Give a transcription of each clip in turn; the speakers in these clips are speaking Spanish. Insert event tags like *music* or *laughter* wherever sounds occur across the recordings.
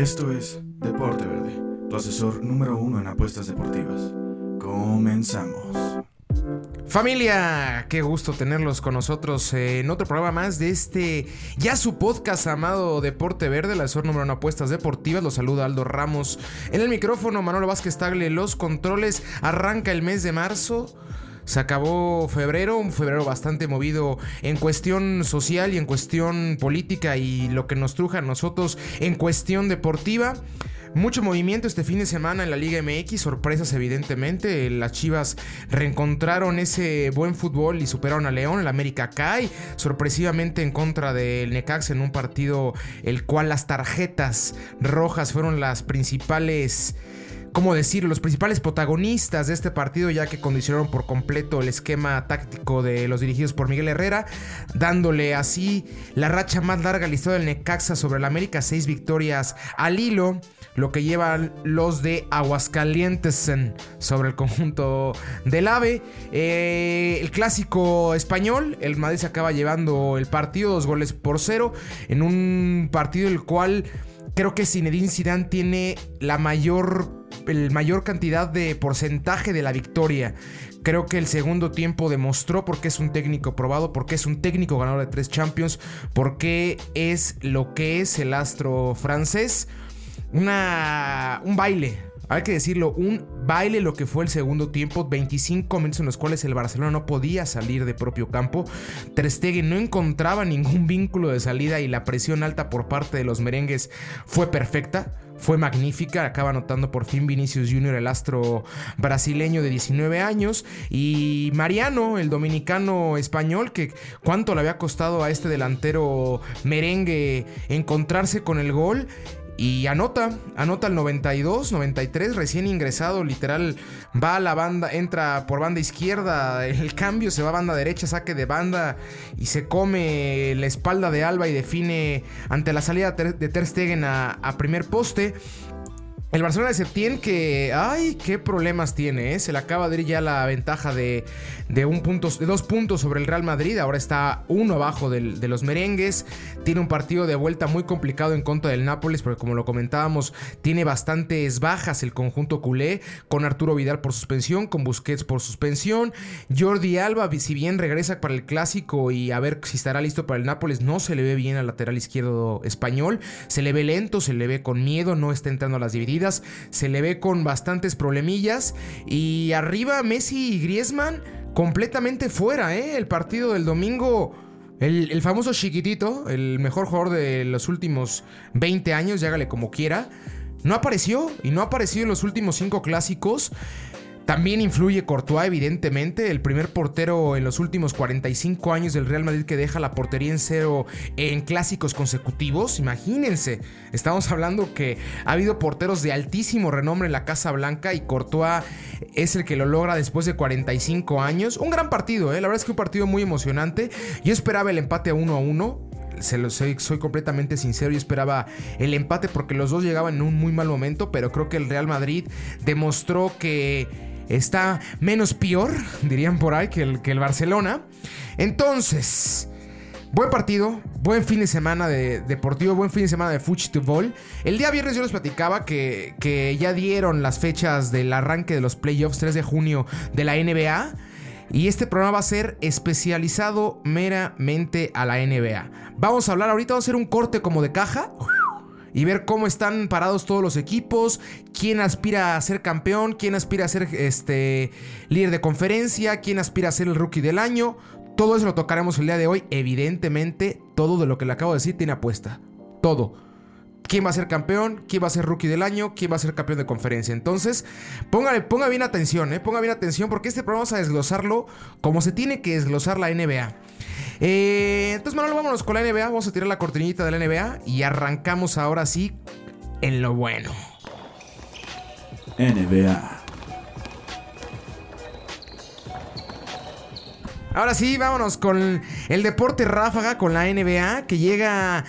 Esto es Deporte Verde, tu asesor número uno en apuestas deportivas. Comenzamos. Familia, qué gusto tenerlos con nosotros en otro programa más de este ya su podcast amado Deporte Verde, el asesor número uno en apuestas deportivas. Los saluda Aldo Ramos en el micrófono, Manolo Vázquez Tagle, los controles. Arranca el mes de marzo. Se acabó febrero, un febrero bastante movido en cuestión social y en cuestión política y lo que nos truja a nosotros en cuestión deportiva. Mucho movimiento este fin de semana en la Liga MX, sorpresas evidentemente. Las Chivas reencontraron ese buen fútbol y superaron a León. El América cae sorpresivamente en contra del Necax en un partido el cual las tarjetas rojas fueron las principales ¿cómo decirlo? Los principales protagonistas de este partido, ya que condicionaron por completo el esquema táctico de los dirigidos por Miguel Herrera, dándole así la racha más larga al del Necaxa sobre el América, seis victorias al hilo, lo que llevan los de Aguascalientes sobre el conjunto del AVE. Eh, el clásico español, el Madrid se acaba llevando el partido, dos goles por cero, en un partido el cual creo que Zinedine Zidane tiene la mayor el mayor cantidad de porcentaje de la victoria. Creo que el segundo tiempo demostró por qué es un técnico probado, por qué es un técnico ganador de tres Champions, por qué es lo que es el astro francés. Una, un baile, hay que decirlo, un baile lo que fue el segundo tiempo, 25 minutos en los cuales el Barcelona no podía salir de propio campo. Ter Stegen no encontraba ningún vínculo de salida y la presión alta por parte de los merengues fue perfecta fue magnífica. Acaba anotando por fin Vinicius Jr., el astro brasileño de 19 años. Y Mariano, el dominicano español, que cuánto le había costado a este delantero merengue encontrarse con el gol. Y anota, anota el 92, 93, recién ingresado, literal, va a la banda, entra por banda izquierda, el cambio se va a banda derecha, saque de banda y se come la espalda de Alba y define ante la salida de Ter Stegen a, a primer poste. El Barcelona de Septién que, ay, qué problemas tiene, ¿eh? Se le acaba de ir ya la ventaja de, de, un de dos puntos sobre el Real Madrid, ahora está uno abajo de los merengues, tiene un partido de vuelta muy complicado en contra del Nápoles, porque como lo comentábamos, tiene bastantes bajas el conjunto culé, con Arturo Vidal por suspensión, con Busquets por suspensión, Jordi Alba, si bien regresa para el clásico y a ver si estará listo para el Nápoles, no se le ve bien al lateral izquierdo español, se le ve lento, se le ve con miedo, no está entrando a las divididas se le ve con bastantes problemillas. Y arriba Messi y Griezmann completamente fuera, ¿eh? El partido del domingo. El, el, famoso chiquitito, el mejor jugador de los últimos 20 años, llágale como quiera, no apareció y no ha aparecido en los últimos 5 clásicos. También influye Courtois, evidentemente, el primer portero en los últimos 45 años del Real Madrid que deja la portería en cero en clásicos consecutivos. Imagínense, estamos hablando que ha habido porteros de altísimo renombre en la Casa Blanca y Courtois es el que lo logra después de 45 años. Un gran partido, ¿eh? la verdad es que un partido muy emocionante. Yo esperaba el empate a 1 a 1 se lo soy, soy completamente sincero. Yo esperaba el empate porque los dos llegaban en un muy mal momento, pero creo que el Real Madrid demostró que está menos peor, dirían por ahí, que el, que el Barcelona. Entonces, buen partido, buen fin de semana de deportivo, buen fin de semana de fútbol. El día viernes yo les platicaba que, que ya dieron las fechas del arranque de los playoffs 3 de junio de la NBA. Y este programa va a ser especializado meramente a la NBA. Vamos a hablar ahorita, vamos a hacer un corte como de caja y ver cómo están parados todos los equipos, quién aspira a ser campeón, quién aspira a ser este líder de conferencia, quién aspira a ser el rookie del año. Todo eso lo tocaremos el día de hoy. Evidentemente, todo de lo que le acabo de decir tiene apuesta. Todo. ¿Quién va a ser campeón? ¿Quién va a ser rookie del año? ¿Quién va a ser campeón de conferencia? Entonces, póngale, ponga bien atención, ¿eh? Ponga bien atención porque este programa vamos a desglosarlo como se tiene que desglosar la NBA. Eh, entonces, Manuel, vámonos con la NBA. Vamos a tirar la cortinita de la NBA y arrancamos ahora sí en lo bueno. NBA. Ahora sí, vámonos con el deporte ráfaga, con la NBA, que llega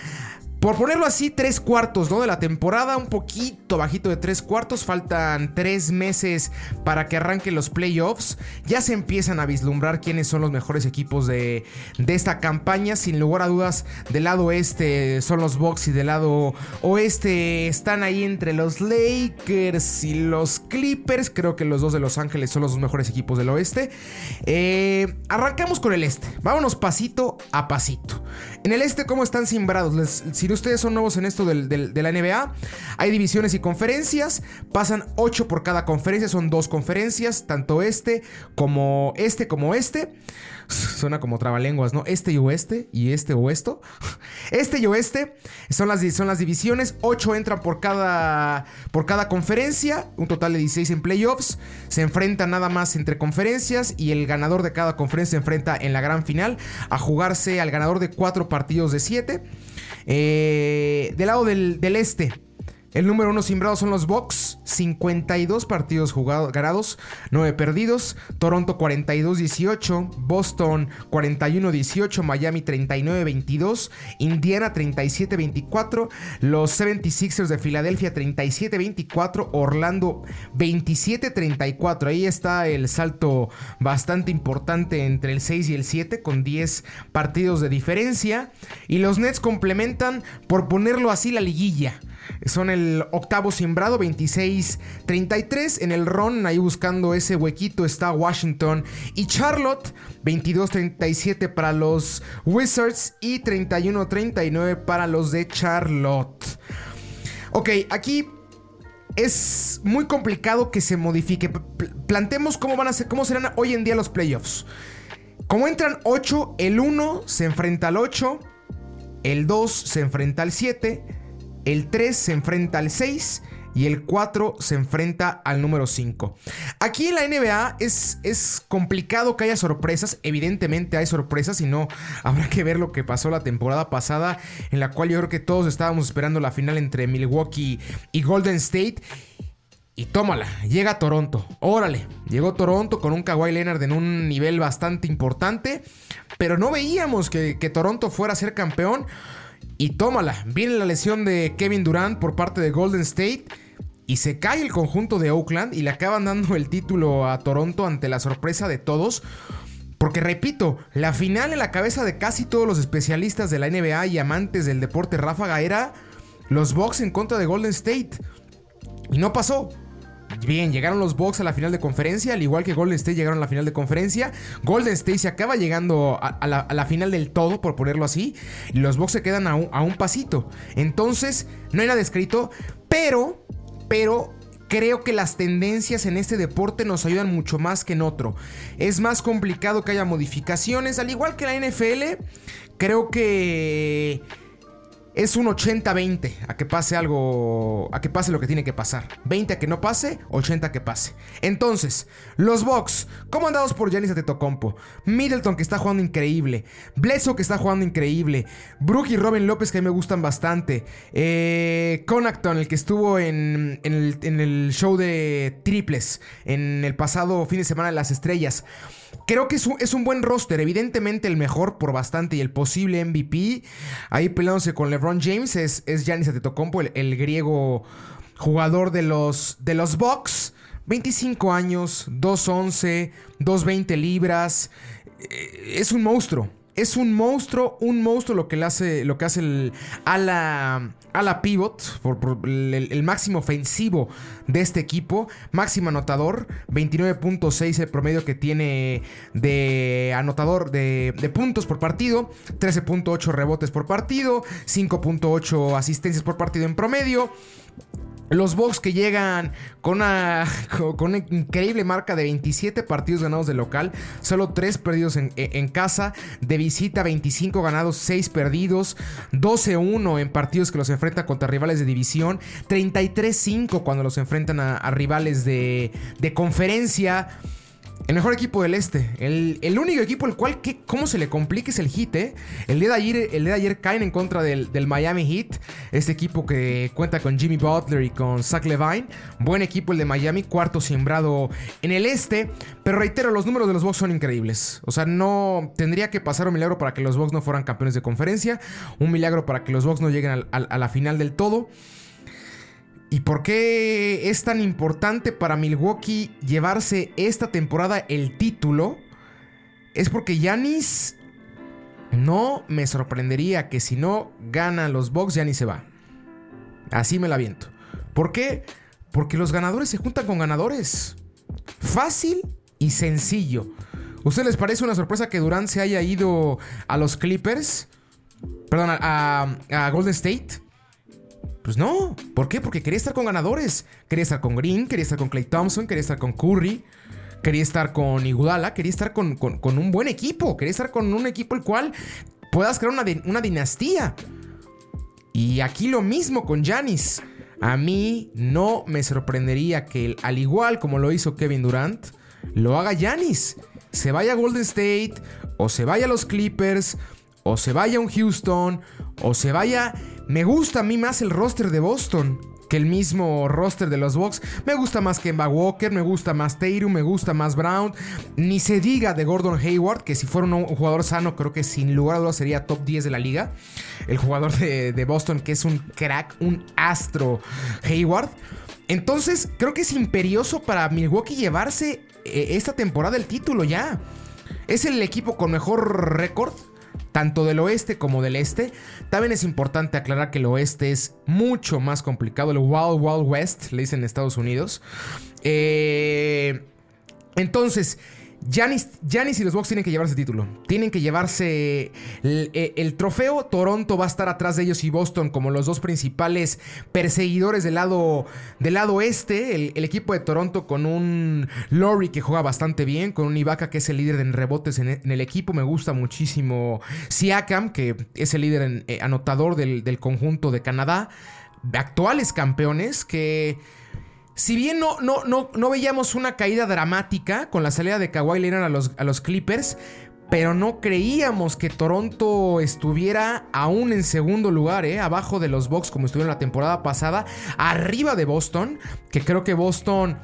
por ponerlo así, tres cuartos ¿no? de la temporada, un poquito bajito de tres cuartos, faltan tres meses para que arranquen los playoffs, ya se empiezan a vislumbrar quiénes son los mejores equipos de, de esta campaña, sin lugar a dudas, del lado este son los Bucks y del lado oeste están ahí entre los Lakers y los Clippers, creo que los dos de Los Ángeles son los dos mejores equipos del oeste. Eh, arrancamos con el este, vámonos pasito a pasito. En el este, ¿cómo están simbrados? si ustedes son nuevos en esto de la NBA, hay divisiones y conferencias. Pasan 8 por cada conferencia, son dos conferencias, tanto este como este como este. Suena como trabalenguas, ¿no? Este y oeste y este oeste. *laughs* Este y oeste son las, son las divisiones. 8 entran por cada, por cada conferencia. Un total de 16 en playoffs. Se enfrentan nada más entre conferencias. Y el ganador de cada conferencia se enfrenta en la gran final a jugarse al ganador de 4 partidos de 7. Eh, del lado del, del este. El número uno simbrado son los Bucks, 52 partidos jugados, ganados, 9 perdidos. Toronto 42-18, Boston 41-18, Miami 39-22, Indiana 37-24, los 76ers de Filadelfia 37-24, Orlando 27-34. Ahí está el salto bastante importante entre el 6 y el 7 con 10 partidos de diferencia. Y los Nets complementan, por ponerlo así, la liguilla. Son el octavo simbrado, 26-33. En el Ron, ahí buscando ese huequito, está Washington y Charlotte. 22-37 para los Wizards y 31-39 para los de Charlotte. Ok, aquí es muy complicado que se modifique. Plantemos cómo van a ser, cómo serán hoy en día los playoffs. Como entran 8, el 1 se enfrenta al 8, el 2 se enfrenta al 7, el 3 se enfrenta al 6 y el 4 se enfrenta al número 5. Aquí en la NBA es, es, complicado que haya sorpresas, evidentemente hay sorpresas y no *laughs* habrá que ver lo que pasó la temporada pasada en la cual yo creo que todos estábamos esperando la final entre Milwaukee y Golden State. Y tómala, llega Toronto. Órale, llegó Toronto con un Kawhi Leonard en un nivel bastante importante. Pero no veíamos que, que Toronto fuera a ser campeón. Y tómala, viene la lesión de Kevin Durant por parte de Golden State. Y se cae el conjunto de Oakland y le acaban dando el título a Toronto ante la sorpresa de todos. Porque repito, la final en la cabeza de casi todos los especialistas de la NBA y amantes del deporte ráfaga era los Bucks en contra de Golden State. Y no pasó. Bien, llegaron los Bucks a la final de conferencia, al igual que Golden State llegaron a la final de conferencia. Golden State se acaba llegando a, la, final del todo, por ponerlo así, y los Bucks se quedan a un, a un pasito. Entonces, no hay nada escrito, pero, pero Creo que las tendencias en este deporte nos ayudan mucho más que en otro. Es más complicado que haya modificaciones, al igual que la NFL. Creo que es un 80-20 a que pase algo, a que pase lo que tiene que pasar. 20 a que no pase, 80 a que pase. Entonces, los Bucks, comandados por Giannis Antetokounmpo, Middleton que está jugando increíble, Bledsoe que está jugando increíble, Brook y Robin López que a mí me gustan bastante, eh, Connaughton el que estuvo en, el, en el show de triples en el pasado fin de semana de las estrellas. Creo que es un, buen roster, evidentemente el mejor por bastante y el posible MVP. Ahí peleándose con LeBron James es, es Giannis Antetokounmpo, el, el griego jugador de los, de los Bucks. 25 años, 2'11, 2'20 libras. Eh, es un monstruo es un monstruo, un monstruo lo que le hace, lo que hace el ala, ala pivot, por, el, máximo ofensivo de este equipo, máximo anotador, 29.6 el promedio que tiene de anotador de, de puntos por partido, 13.8 rebotes por partido, 5.8 asistencias por partido en promedio. Los Bucks que llegan con una, *laughs* increíble marca de 27 partidos ganados de local, solo 3 perdidos en, casa, de visita 25 ganados, 6 perdidos, 12-1 en partidos que los enfrentan contra rivales de división, 33-5 cuando los enfrentan a, rivales de conferencia. El mejor equipo del este. El, único equipo el cual, que, ¿cómo se le complica es el Heat, eh? El día de ayer, el día de ayer caen en contra del, Miami Heat. Este equipo que cuenta con Jimmy Butler y con Zach Levine. Buen equipo el de Miami, cuarto sembrado en el este. Pero reitero, los números de los Bucks son increíbles. O sea, no tendría que pasar un milagro para que los Bucks no fueran campeones de conferencia. Un milagro para que los Bucks no lleguen a la final del todo. ¿Y por qué es tan importante para Milwaukee llevarse esta temporada el título? Es porque Yanis no me sorprendería que si no ganan los Bucks, Yanis se va. Así me la viento. ¿Por qué? Porque los ganadores se juntan con ganadores. Fácil y sencillo. ¿Usted les parece una sorpresa que Durant se haya ido a los Clippers? Perdón, a, a Golden State. Pues no. ¿Por qué? Porque quería estar con ganadores. Quería estar con Green, quería estar con Clay Thompson, quería estar con Curry, quería estar con Igudala, quería estar con, un buen equipo, quería estar con un equipo el cual puedas crear una, una dinastía. Y aquí lo mismo con Janis. A mí no me sorprendería que, al igual como lo hizo Kevin Durant, lo haga Janis. Se vaya a Golden State, o se vaya a los Clippers, o se vaya a un Houston, o se vaya me gusta a mí más el roster de Boston que el mismo roster de los Bucks. Me gusta más Kemba Walker, me gusta más Tatum, me gusta más Brown. Ni se diga de Gordon Hayward, que si fuera un jugador sano, creo que sin lugar a dudas sería top 10 de la liga. El jugador de, Boston, que es un crack, un astro Hayward. Entonces, creo que es imperioso para Milwaukee llevarse eh, esta temporada el título ya. Es el equipo con mejor récord tanto del oeste como del este. También es importante aclarar que el oeste es mucho más complicado, el Wild Wild West, le dicen en Estados Unidos. Eh, entonces, Giannis, y los Bucks tienen que llevarse título. Tienen que llevarse el, trofeo. Toronto va a estar atrás de ellos y Boston como los dos principales perseguidores del lado, del lado este. El, equipo de Toronto con un Laurie que juega bastante bien, con un Ibaka que es el líder en rebotes en, el equipo. Me gusta muchísimo Siakam, que es el líder eh, anotador del, del conjunto de Canadá. Actuales campeones que si bien no, no, no, no veíamos una caída dramática con la salida de Kawhi Leonard a los, a los Clippers, pero no creíamos que Toronto estuviera aún en segundo lugar, ¿eh? abajo de los Bucks como estuvieron la temporada pasada, arriba de Boston, que creo que Boston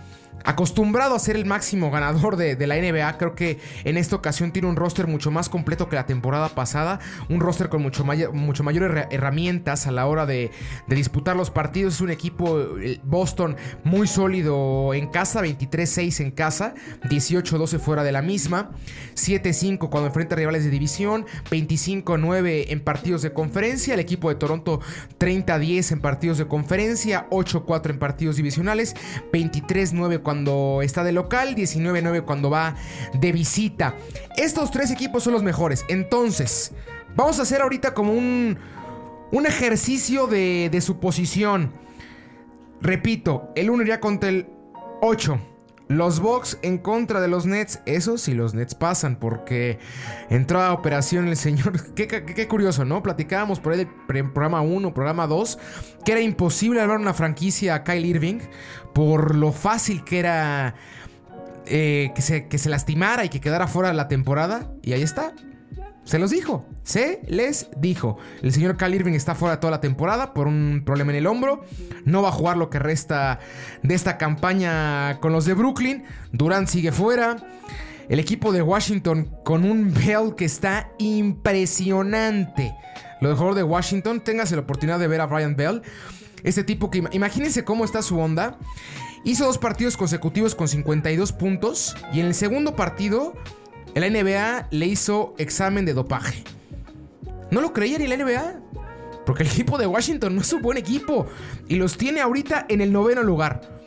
acostumbrado a ser el máximo ganador de, la NBA, creo que en esta ocasión tiene un roster mucho más completo que la temporada pasada, un roster con mucho, mucho mayores herramientas a la hora de, disputar los partidos. Es un equipo Boston muy sólido en casa, 23-6 en casa, 18-12 fuera de la misma, 7-5 cuando enfrenta rivales de división, 25-9 en partidos de conferencia, el equipo de Toronto 30-10 en partidos de conferencia, 8-4 en partidos divisionales, 23-9 cuando está de local, 19-9 cuando va de visita. Estos tres equipos son los mejores. Entonces, vamos a hacer ahorita como un, un ejercicio de, de suposición. Repito, el 1 iría contra el 8. Los Bucks en contra de los Nets, eso sí los Nets pasan porque entró a operación el señor, *laughs* qué, curioso, ¿no? Platicábamos por ahí del programa 1, programa 2, que era imposible hablar una franquicia a Kyle Irving por lo fácil que era eh, que, se, que se lastimara y que quedara fuera la temporada. Y ahí está, se los dijo, se les dijo. El señor Cal Irving está fuera toda la temporada por un problema en el hombro. No va a jugar lo que resta de esta campaña con los de Brooklyn. Durant sigue fuera. El equipo de Washington con un Bell que está impresionante. Lo mejor de Washington, téngase la oportunidad de ver a Brian Bell. Este tipo que imagínense cómo está su onda. Hizo dos partidos consecutivos con 52 puntos y en el segundo partido la NBA le hizo examen de dopaje. No lo creía ni la NBA. Porque el equipo de Washington no es un buen equipo. Y los tiene ahorita en el noveno lugar.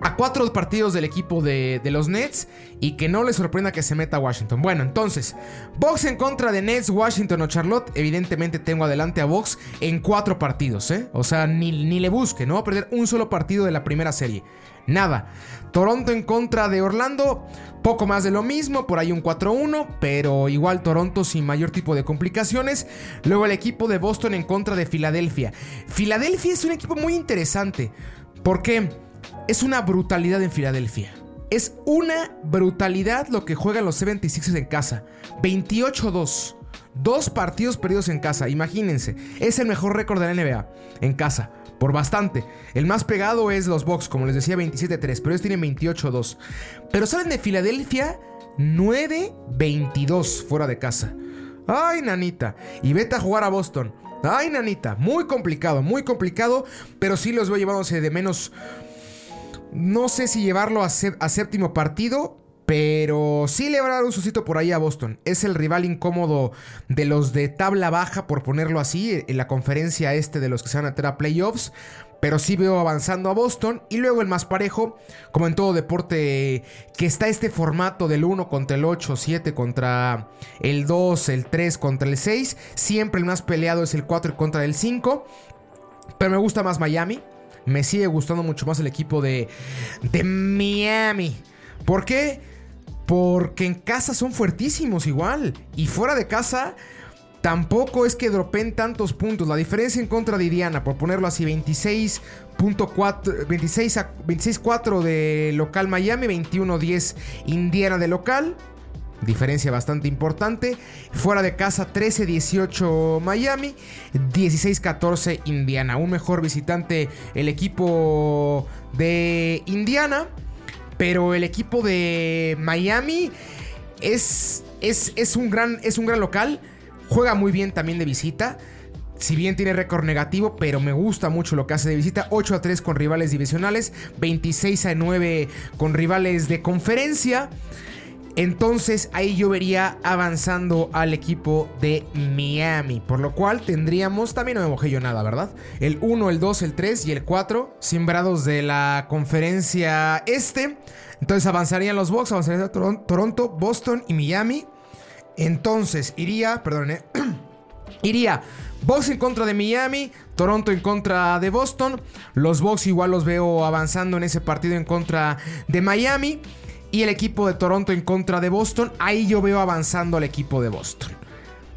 A cuatro partidos del equipo de, los Nets. Y que no le sorprenda que se meta Washington. Bueno, entonces. Box en contra de Nets, Washington o Charlotte. Evidentemente tengo adelante a Box en cuatro partidos. ¿eh? O sea, ni, ni le busque. No va a perder un solo partido de la primera serie. Nada. Toronto en contra de Orlando. Poco más de lo mismo, por ahí un 4-1, pero igual Toronto sin mayor tipo de complicaciones. Luego el equipo de Boston en contra de Filadelfia. Filadelfia es un equipo muy interesante, porque es una brutalidad en Filadelfia. Es una brutalidad lo que juegan los 76ers en casa. 28-2. Dos partidos perdidos en casa, imagínense. Es el mejor récord de la NBA en casa. Por bastante. El más pegado es los Bucks, como les decía, 27-3. Pero ellos tienen 28-2. Pero salen de Filadelfia 9-22 fuera de casa. Ay, nanita. Y vete a jugar a Boston. Ay, nanita. Muy complicado, muy complicado. Pero sí los voy llevándose de menos. No sé si llevarlo a, séptimo partido. Pero sí le va a dar un suscito por ahí a Boston. Es el rival incómodo de los de tabla baja, por ponerlo así, en la conferencia este de los que se van a meter a playoffs. Pero sí veo avanzando a Boston. Y luego el más parejo, como en todo deporte, que está este formato del 1 contra el 8, 7 contra el 2, el 3 contra el 6. Siempre el más peleado es el 4 contra el 5. Pero me gusta más Miami. Me sigue gustando mucho más el equipo de, de Miami. ¿Por qué? Porque en casa son fuertísimos igual. Y fuera de casa Tampoco es que dropen tantos puntos. La diferencia en contra de Indiana, por ponerlo así, 26.4, 26 26-4 de local Miami, 21-10 Indiana de local. Diferencia bastante importante. Fuera de casa 13-18 Miami, 16-14 Indiana. Un mejor visitante el equipo de Indiana. Pero el equipo de Miami es, es, es, un, gran, es un gran local. Juega muy bien también de visita. Si bien tiene récord negativo, pero me gusta mucho lo que hace de visita. 8 a 3 con rivales divisionales, 26 a 9 con rivales de conferencia. Entonces ahí yo vería avanzando al equipo de Miami. Por lo cual tendríamos, también no me mojé yo nada, ¿verdad? El 1, el 2, el 3 y el 4, simbrados de la conferencia este. Entonces avanzarían los Bucks, avanzarían Toronto, Boston y Miami. Entonces iría, perdón, eh, *clears throat* iría Bucks en contra de Miami, Toronto en contra de Boston. Los Bucks igual los veo avanzando en ese partido en contra de Miami. Y el equipo de Toronto en contra de Boston. Ahí yo veo avanzando al equipo de Boston.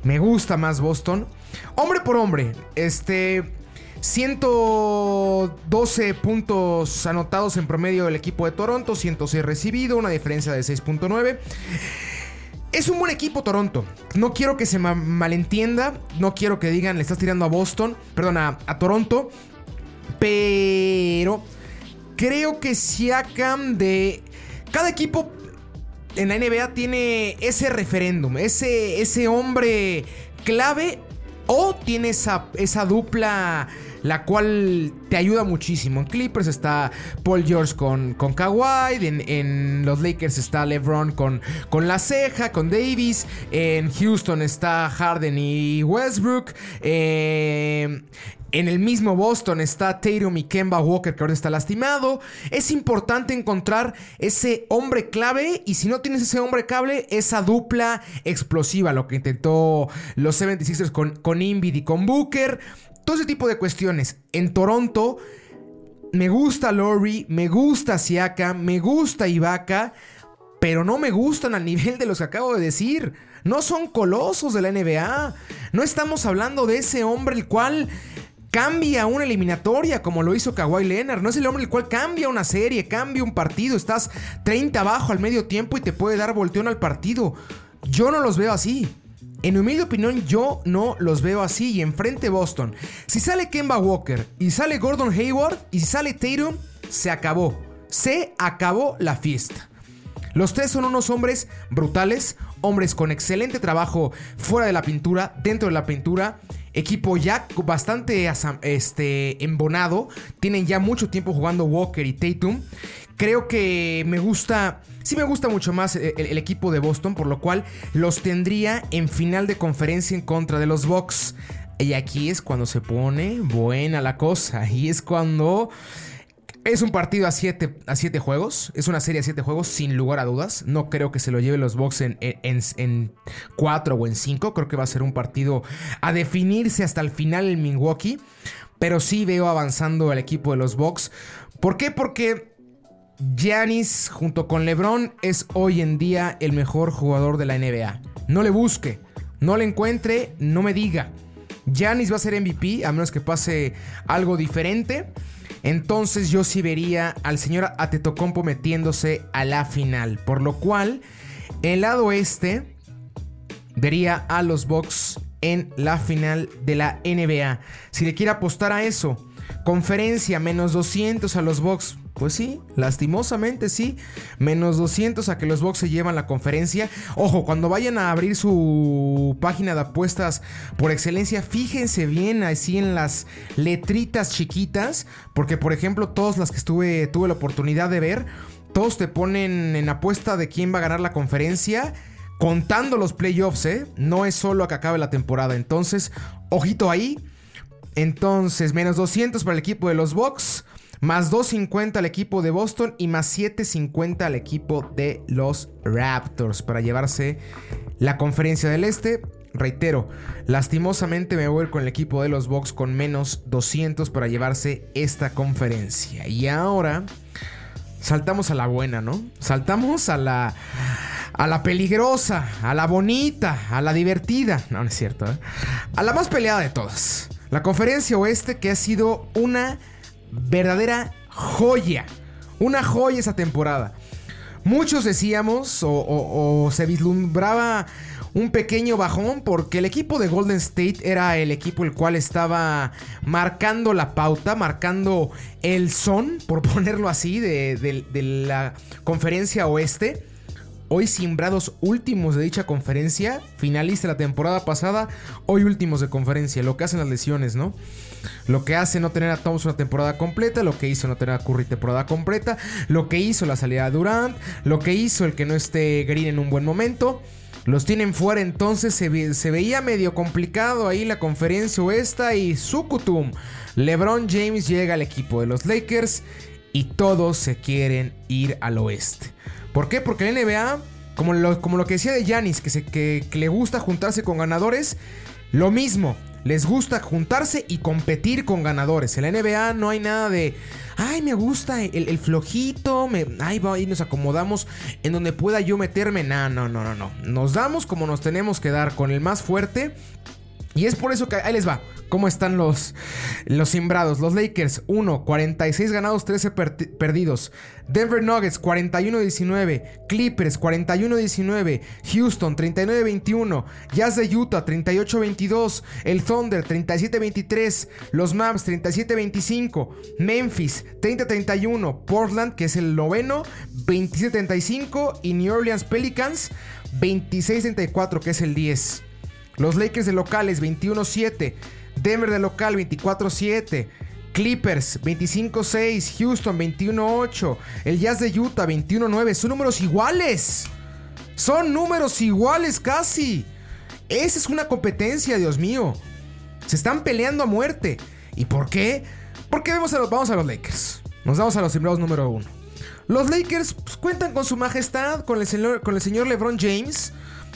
Me gusta más Boston. Hombre por hombre. Este. 112 puntos anotados en promedio del equipo de Toronto. 106 recibido. Una diferencia de 6.9. Es un buen equipo Toronto. No quiero que se malentienda. No quiero que digan le estás tirando a Boston. Perdón, a, Toronto. Pero creo que Siakam de... Cada equipo en la NBA tiene ese referéndum. Ese, ese hombre clave. O tiene esa, esa dupla la cual te ayuda muchísimo. En Clippers está Paul George con, con Kawhi, en, los Lakers está LeBron con, con la ceja, con Davis, en Houston está Harden y Westbrook, eh, en el mismo Boston está Tatum y Walker que ahora está lastimado. Es importante encontrar ese hombre clave y si no tienes ese hombre clave, esa dupla explosiva, lo que intentó los 76ers con, con Invid y con Booker. Todo ese tipo de cuestiones. En Toronto, me gusta Lori, me gusta Siaka, me gusta Ibaka, pero no me gustan al nivel de los que acabo de decir. No son colosos de la NBA. No estamos hablando de ese hombre el cual cambia una eliminatoria como lo hizo Kawhi Leonard. No es el hombre el cual cambia una serie, cambia un partido. Estás 30 abajo al medio tiempo y te puede dar volteón al partido. Yo no los veo así. En mi humilde opinión, yo no los veo así. Y enfrente Boston. Si sale Kemba Walker y sale Gordon Hayward y sale Tatum, se acabó. Se acabó la fiesta. Los tres son unos hombres brutales, hombres con excelente trabajo fuera de la pintura, dentro de la pintura. Equipo ya bastante este, embonado. Tienen ya mucho tiempo jugando Walker y Tatum. Creo que me gusta Sí me gusta mucho más el, equipo de Boston, por lo cual los tendría en final de conferencia en contra de los Bucks. Y aquí es cuando se pone buena la cosa. Y es cuando... Es un partido a 7 a siete juegos. Es una serie a 7 juegos, sin lugar a dudas. No creo que se lo lleve los Bucks en 4 o en 5. Creo que va a ser un partido a definirse hasta el final en Milwaukee. Pero sí veo avanzando el equipo de los Bucks. ¿Por qué? Porque Giannis junto con LeBron es hoy en día el mejor jugador de la NBA. No le busque, no le encuentre, no me diga. Giannis va a ser MVP a menos que pase algo diferente. Entonces yo sí vería al señor Atetocompo metiéndose a la final. Por lo cual, el lado este vería a los Bucks en la final de la NBA. Si le quiere apostar a eso, conferencia menos 200 a los Bucks. Pues sí, lastimosamente sí. Menos 200 a que los Bucks se llevan la conferencia. Ojo, cuando vayan a abrir su página de apuestas por excelencia, fíjense bien así en las letritas chiquitas. Porque, por ejemplo, todas las que estuve, tuve la oportunidad de ver, todos te ponen en apuesta de quién va a ganar la conferencia. Contando los playoffs, ¿eh? No es solo a que acabe la temporada. Entonces, ojito ahí. Entonces, menos 200 para el equipo de los Bucks. Más 2.50 al equipo de Boston y más 7.50 al equipo de los Raptors para llevarse la conferencia del Este. Reitero, lastimosamente me voy con el equipo de los Bucks con menos 200 para llevarse esta conferencia. Y ahora saltamos a la buena, ¿no? Saltamos a la a la peligrosa, a la bonita, a la divertida. No, no es cierto, ¿eh? A la más peleada de todas. La conferencia oeste que ha sido una verdadera joya. Una joya esa temporada. Muchos decíamos o, se vislumbraba un pequeño bajón porque el equipo de Golden State era el equipo el cual estaba marcando la pauta, marcando el son, por *laughs* ponerlo así, de, de la conferencia oeste. Hoy simbrados últimos de dicha conferencia, finalista la temporada pasada, hoy últimos de conferencia, lo que hacen las lesiones, ¿no? Lo que hace no tener a Thompson una temporada completa, lo que hizo no tener a Curry temporada completa, lo que hizo la salida de Durant, lo que hizo el que no esté Green en un buen momento. Los tienen fuera, entonces se, veía medio complicado ahí la conferencia oeste y Sukutum. LeBron James llega al equipo de los Lakers y todos se quieren ir al oeste. ¿Por qué? Porque la NBA, como lo, como lo que decía de Yanis, que, le gusta juntarse con ganadores, lo mismo. Les gusta juntarse y competir con ganadores. En la NBA no hay nada de. Ay, me gusta el, flojito. Me, ay, va, ahí nos acomodamos en donde pueda yo meterme. No, no, no, no, no. Nos damos como nos tenemos que dar con el más fuerte y es por eso que ahí les va. ¿Cómo están los, los simbrados? Los Lakers 1, 46 ganados, 13 perdidos. Denver Nuggets 41-19. Clippers 41-19. Houston 39-21. Jazz de Utah 38-22. El Thunder 37-23. Los Mavs 37-25. Memphis 30-31. Portland, que es el noveno, 27-35. Y New Orleans Pelicans 26-34, que es el 10. Los Lakers de locales 21-7. Denver de local 24-7. Clippers 25-6. Houston 21-8. El Jazz de Utah 21-9. Son números iguales. Son números iguales casi. Esa es una competencia, Dios mío. Se están peleando a muerte. ¿Y por qué? Porque vemos a los, vamos a los Lakers. Nos vamos a los sembrados número uno. Los Lakers pues, cuentan con su majestad, con el, señor, con el señor LeBron James,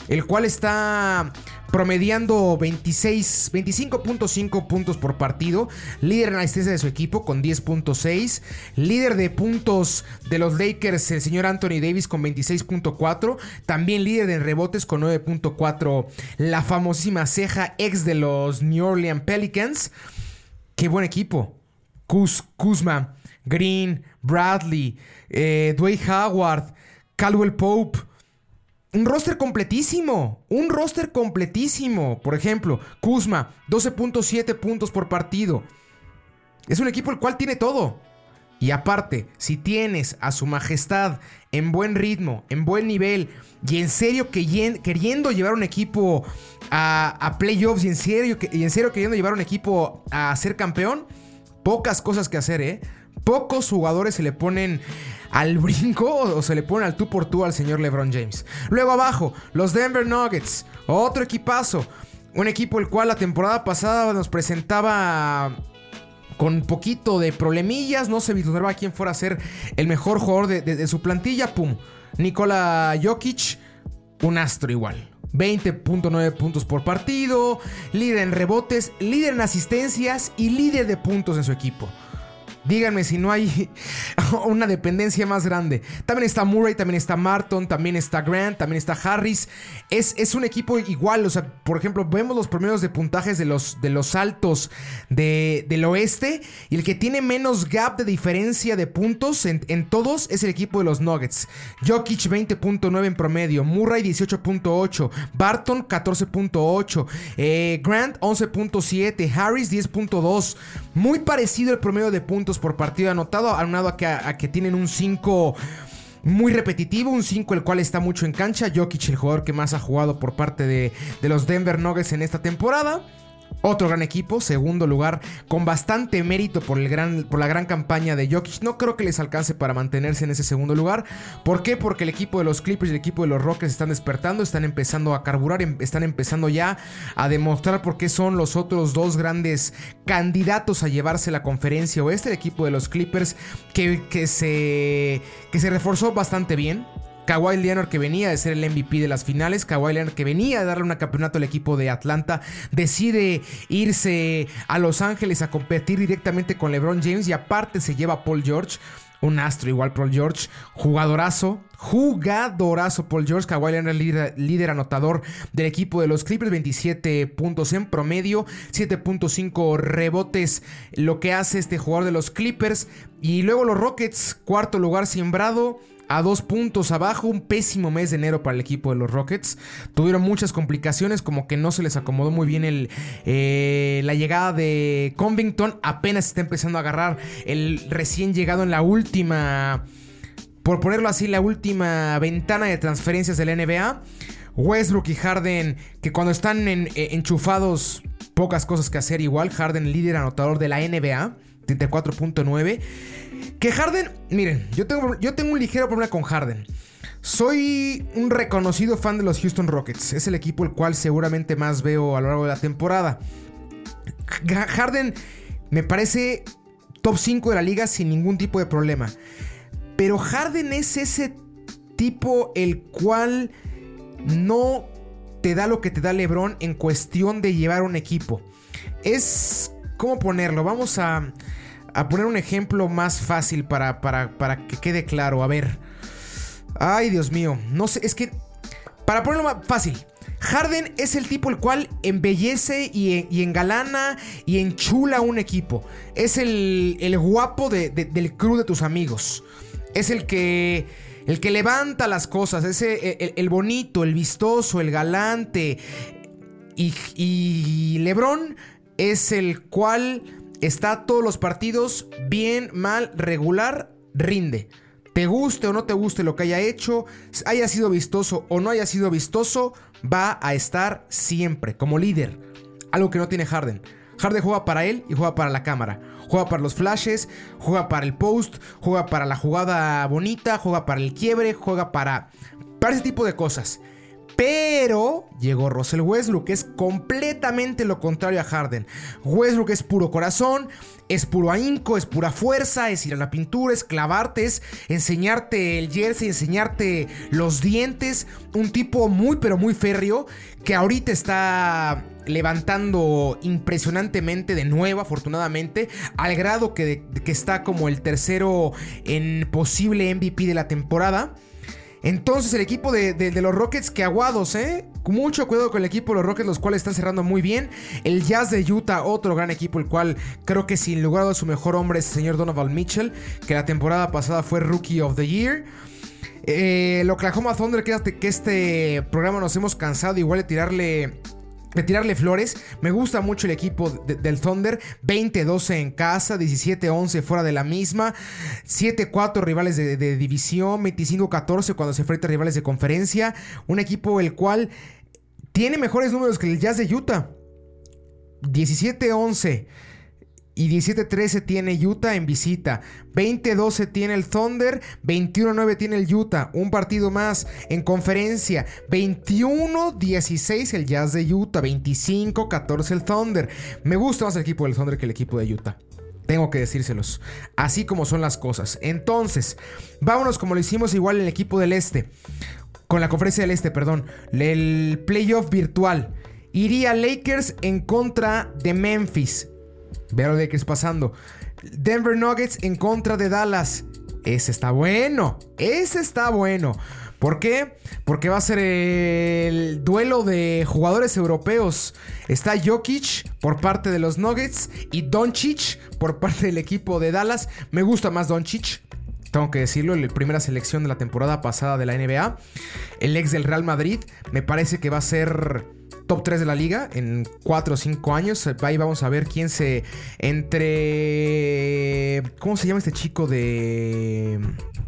el cual está promediando 26, 25.5 puntos por partido, líder en asistencia de su equipo con 10.6, líder de puntos de los Lakers el señor Anthony Davis con 26.4, también líder en rebotes con 9.4, la famosísima ceja ex de los New Orleans Pelicans. Qué buen equipo. Kuzma, Green, Bradley, eh, Dwayne Howard, Caldwell Pope. Un roster completísimo. Un roster completísimo. Por ejemplo, Kuzma, 12.7 puntos por partido. Es un equipo el cual tiene todo. Y aparte, si tienes a su majestad en buen ritmo, en buen nivel, y en serio queriendo llevar un equipo a, playoffs, y en, serio, y en serio queriendo llevar un equipo a ser campeón, pocas cosas que hacer, ¿eh? Pocos jugadores se le ponen al brinco o se le pone al tú por tú al señor LeBron James. Luego abajo, los Denver Nuggets, otro equipazo. Un equipo el cual la temporada pasada nos presentaba con poquito de problemillas, no se vislumbraba quién fuera a ser el mejor jugador de, su plantilla. Pum, Nikola Jokic, un astro igual. 20.9 puntos por partido, líder en rebotes, líder en asistencias y líder de puntos en su equipo. Díganme si no hay *laughs* una dependencia más grande. También está Murray, también está Martin, también está Grant, también está Harris. Es, es un equipo igual. O sea, por ejemplo, vemos los promedios de puntajes de los, de los altos del oeste. Y el que tiene menos gap de diferencia de puntos en, todos es el equipo de los Nuggets. Jokic 20.9 en promedio. Murray 18.8. Barton 14.8. Eh, Grant 11.7. Harris 10.2. Muy parecido el promedio de puntos por partido anotado, aunado a que, a que tienen un 5 muy repetitivo, un 5 el cual está mucho en cancha. Jokic, el jugador que más ha jugado por parte de, de los Denver Nuggets en esta temporada. Otro gran equipo, segundo lugar, con bastante mérito por, el gran, por la gran campaña de Jokic. No creo que les alcance para mantenerse en ese segundo lugar. ¿Por qué? Porque el equipo de los Clippers y el equipo de los Rockets están despertando, están empezando a carburar, em, están empezando ya a demostrar por qué son los otros dos grandes candidatos a llevarse la conferencia oeste. El equipo de los Clippers que, que, se, que se reforzó bastante bien Kawhi Leonard que venía de ser el MVP de las finales, Kawhi Leonard que venía de darle un campeonato al equipo de Atlanta, decide irse a Los Ángeles a competir directamente con LeBron James y aparte se lleva Paul George, un astro igual Paul George, jugadorazo, jugadorazo Paul George, Kawhi Leonard líder, líder anotador del equipo de los Clippers, 27 puntos en promedio, 7.5 rebotes, lo que hace este jugador de los Clippers y luego los Rockets, cuarto lugar sembrado a dos puntos abajo, un pésimo mes de enero para el equipo de los Rockets. Tuvieron muchas complicaciones, como que no se les acomodó muy bien el, eh, la llegada de Covington. Apenas está empezando a agarrar el recién llegado en la última, por ponerlo así, la última ventana de transferencias de la NBA. Westbrook y Harden, que cuando están eh, enchufados, pocas cosas que hacer igual. Harden, líder anotador de la NBA, 34.9. Que Harden, miren, yo tengo, yo tengo un ligero problema con Harden. Soy un reconocido fan de los Houston Rockets. Es el equipo el cual seguramente más veo a lo largo de la temporada. Harden me parece top 5 de la liga sin ningún tipo de problema. Pero Harden es ese tipo el cual no te da lo que te da LeBron en cuestión de llevar un equipo. Es... ¿Cómo ponerlo? Vamos a a poner un ejemplo más fácil para, para, que quede claro. A ver. Ay, Dios mío. No sé, es que. Para ponerlo más fácil. Harden es el tipo el cual embellece y, engalana y enchula un equipo. Es el, el guapo del crew de tus amigos. Es el que, el que levanta las cosas. Es el, el bonito, el vistoso, el galante. Y, y Lebron es el cual está todos los partidos bien, mal, regular, rinde. Te guste o no te guste lo que haya hecho, haya sido vistoso o no haya sido vistoso, va a estar siempre como líder. Algo que no tiene Harden. Harden juega para él y juega para la cámara. Juega para los flashes, juega para el post, juega para la jugada bonita, juega para el quiebre, juega para, ese tipo de cosas. Pero llegó Russell Westbrook, que es completamente lo contrario a Harden. Westbrook es puro corazón, es puro ahínco, es pura fuerza, es ir a la pintura, es clavarte, es enseñarte el jersey, enseñarte los dientes. Un tipo muy, pero muy férreo, que ahorita está levantando impresionantemente de nuevo, afortunadamente, al grado que, que está como el tercero en posible MVP de la temporada. Entonces el equipo de, los Rockets que aguados, ¿eh? Mucho cuidado con el equipo de los Rockets, los cuales están cerrando muy bien. El Jazz de Utah, otro gran equipo, el cual creo que sin lugar a su mejor hombre es el señor Donovan Mitchell, que la temporada pasada fue Rookie of the Year. Eh, el Oklahoma Thunder, que este programa nos hemos cansado igual de tirarle de tirarle flores. Me gusta mucho el equipo del Thunder. 20-12 en casa, 17-11 fuera de la misma. 7-4 rivales de, división, 25-14 cuando se enfrenta a rivales de conferencia. Un equipo el cual tiene mejores números que el Jazz de Utah. 17-11 y 17-13 tiene Utah en visita. 20-12 tiene el Thunder. 21-9 tiene el Utah. Un partido más en conferencia. 21-16 el Jazz de Utah. 25-14 el Thunder. Me gusta más el equipo del Thunder que el equipo de Utah. Tengo que decírselos. Así como son las cosas. Entonces, vámonos como lo hicimos igual en el equipo del Este. Con la conferencia del Este, perdón. El playoff virtual. Iría Lakers en contra de Memphis. Vean lo de qué es pasando. Denver Nuggets en contra de Dallas. Ese está bueno. Ese está bueno. ¿Por qué? Porque va a ser el duelo de jugadores europeos. Está Jokic por parte de los Nuggets y Doncic por parte del equipo de Dallas. Me gusta más Doncic. Tengo que decirlo, la primera selección de la temporada pasada de la NBA. El ex del Real Madrid. Me parece que va a ser top 3 de la liga en 4 o 5 años. Ahí vamos a ver quién se. Entre. ¿Cómo se llama este chico de.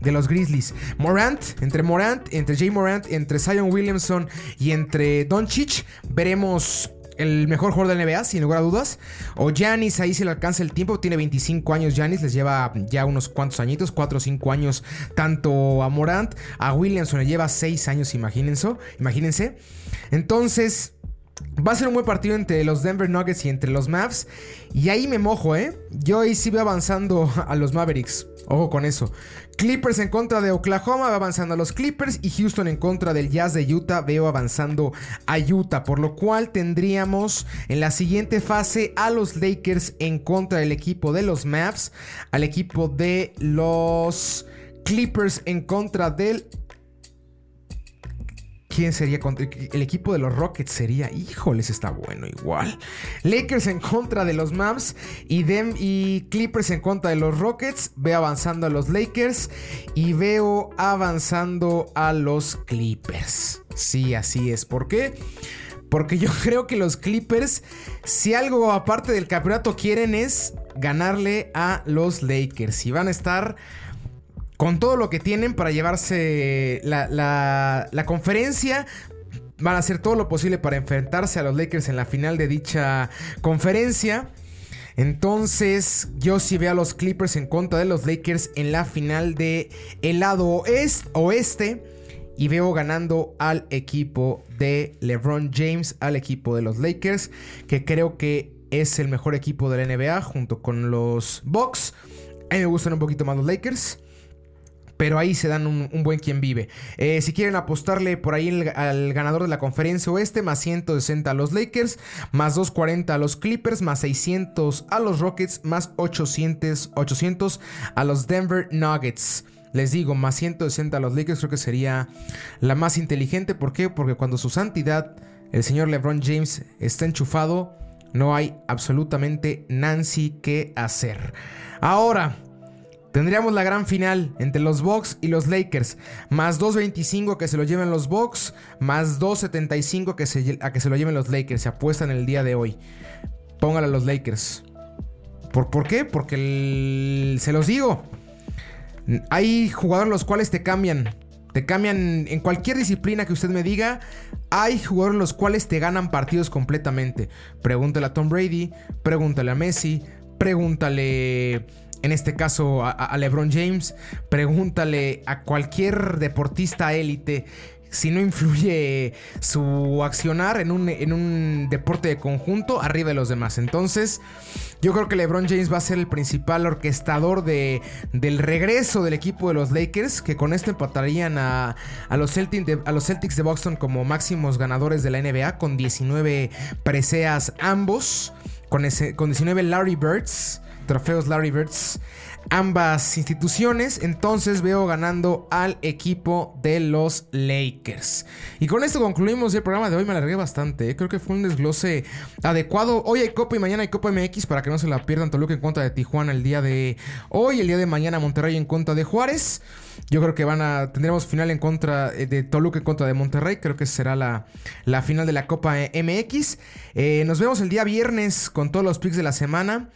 de los Grizzlies? Morant. Entre Morant, entre Jay Morant, entre Zion Williamson y entre Doncic. Veremos el mejor jugador de NBA, sin lugar a dudas. O Janis, ahí se le alcanza el tiempo. Tiene 25 años Janis, les lleva ya unos cuantos añitos, 4 o 5 años, tanto a Morant. A Williamson le lleva 6 años, imagínense. Imagínense. Entonces, Va a ser un buen partido entre los Denver Nuggets y entre los Mavs. Y ahí me mojo, ¿eh? Yo ahí sí veo avanzando a los Mavericks. Ojo con eso. Clippers en contra de Oklahoma, va avanzando a los Clippers. Y Houston en contra del Jazz de Utah, veo avanzando a Utah. Por lo cual tendríamos en la siguiente fase a los Lakers en contra del equipo de los Mavs. Al equipo de los Clippers en contra del ¿Quién sería contra el equipo de los Rockets? Sería, híjoles, está bueno igual. Lakers en contra de los Mavs y, Dem y Clippers en contra de los Rockets. Veo avanzando a los Lakers y veo avanzando a los Clippers. Sí, así es. ¿Por qué? Porque yo *laughs* creo que los Clippers, si algo aparte del campeonato quieren es ganarle a los Lakers. Y van a estar con todo lo que tienen para llevarse la, conferencia. Van a hacer todo lo posible para enfrentarse a los Lakers en la final de dicha conferencia. Entonces, yo sí veo a los Clippers en contra de los Lakers en la final de el lado oeste. Y veo ganando al equipo de LeBron James, al equipo de los Lakers, que creo que es el mejor equipo de la NBA junto con los Bucks. A mí me gustan un poquito más los Lakers pero ahí se dan un, buen quien vive. Eh, si quieren apostarle por ahí al ganador de la conferencia oeste, más 160 a los Lakers, más 240 a los Clippers, más 600 a los Rockets, más 800, 800 a los Denver Nuggets. Les digo, más 160 a los Lakers creo que sería la más inteligente. ¿Por qué? Porque cuando su santidad, el señor LeBron James, está enchufado, no hay absolutamente Nancy que hacer. Ahora, Tendríamos la gran final entre los Bucks y los Lakers. Más 2.25 que se lo lleven los Bucks. Más 2.75 que a que se lo lleven los Lakers. Se apuestan el día de hoy. Póngale a los Lakers. ¿Por, ¿por qué? Porque se los digo. Hay jugadores los cuales te cambian. Te cambian en cualquier disciplina que usted me diga. Hay jugadores los cuales te ganan partidos completamente. Pregúntale a Tom Brady. Pregúntale a Messi. Pregúntale en este caso a, LeBron James, pregúntale a cualquier deportista élite si no influye su accionar en un, en un, deporte de conjunto arriba de los demás. Entonces, yo creo que LeBron James va a ser el principal orquestador de, del regreso del equipo de los Lakers, que con esto empatarían a, a, los Celtics de, a los Celtics de Boston como máximos ganadores de la NBA, con 19 preseas ambos, con, ese, con 19 Larry Birds trofeos Larry Birds ambas instituciones. Entonces veo ganando al equipo de los Lakers. Y con esto concluimos el programa de hoy. Me alargué bastante. ¿eh? Creo que fue un desglose adecuado. Hoy hay Copa y mañana hay Copa MX para que no se la pierdan. Toluca en contra de Tijuana el día de hoy. El día de mañana Monterrey en contra de Juárez. Yo creo que van a. Tendremos final en contra eh, de Toluca en contra de Monterrey. Creo que será la, la final de la Copa MX. Eh, nos vemos el día viernes con todos los picks de la semana.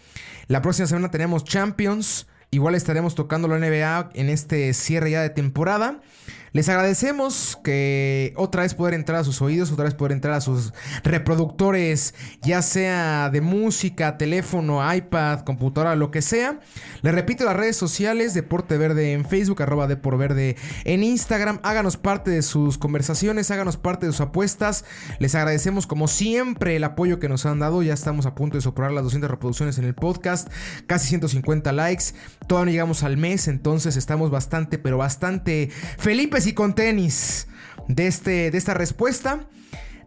La próxima semana tenemos Champions. Igual estaremos tocando la NBA en este cierre ya de temporada. Les agradecemos que otra vez poder entrar a sus oídos, otra vez poder entrar a sus reproductores, ya sea de música, teléfono, iPad, computadora, lo que sea. Les repito las redes sociales, Deporte Verde en Facebook, arroba Depor Verde en Instagram. Háganos parte de sus conversaciones, háganos parte de sus apuestas. Les agradecemos como siempre el apoyo que nos han dado. Ya estamos a punto de superar las 200 reproducciones en el podcast, casi 150 likes. Todavía no llegamos al mes, entonces estamos bastante, pero bastante y con tenis de, este, de esta respuesta.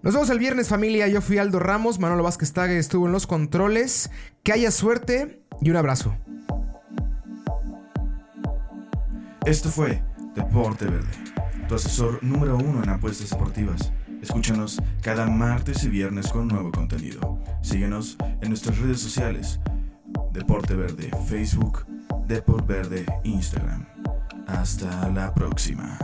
Nos vemos el viernes familia, yo fui Aldo Ramos, Manolo Vázquez Tague estuvo en los controles, que haya suerte y un abrazo. Esto fue Deporte Verde, tu asesor número uno en apuestas deportivas. Escúchanos cada martes y viernes con nuevo contenido. Síguenos en nuestras redes sociales. Deporte Verde, Facebook, Deporte Verde, Instagram. Hasta la próxima.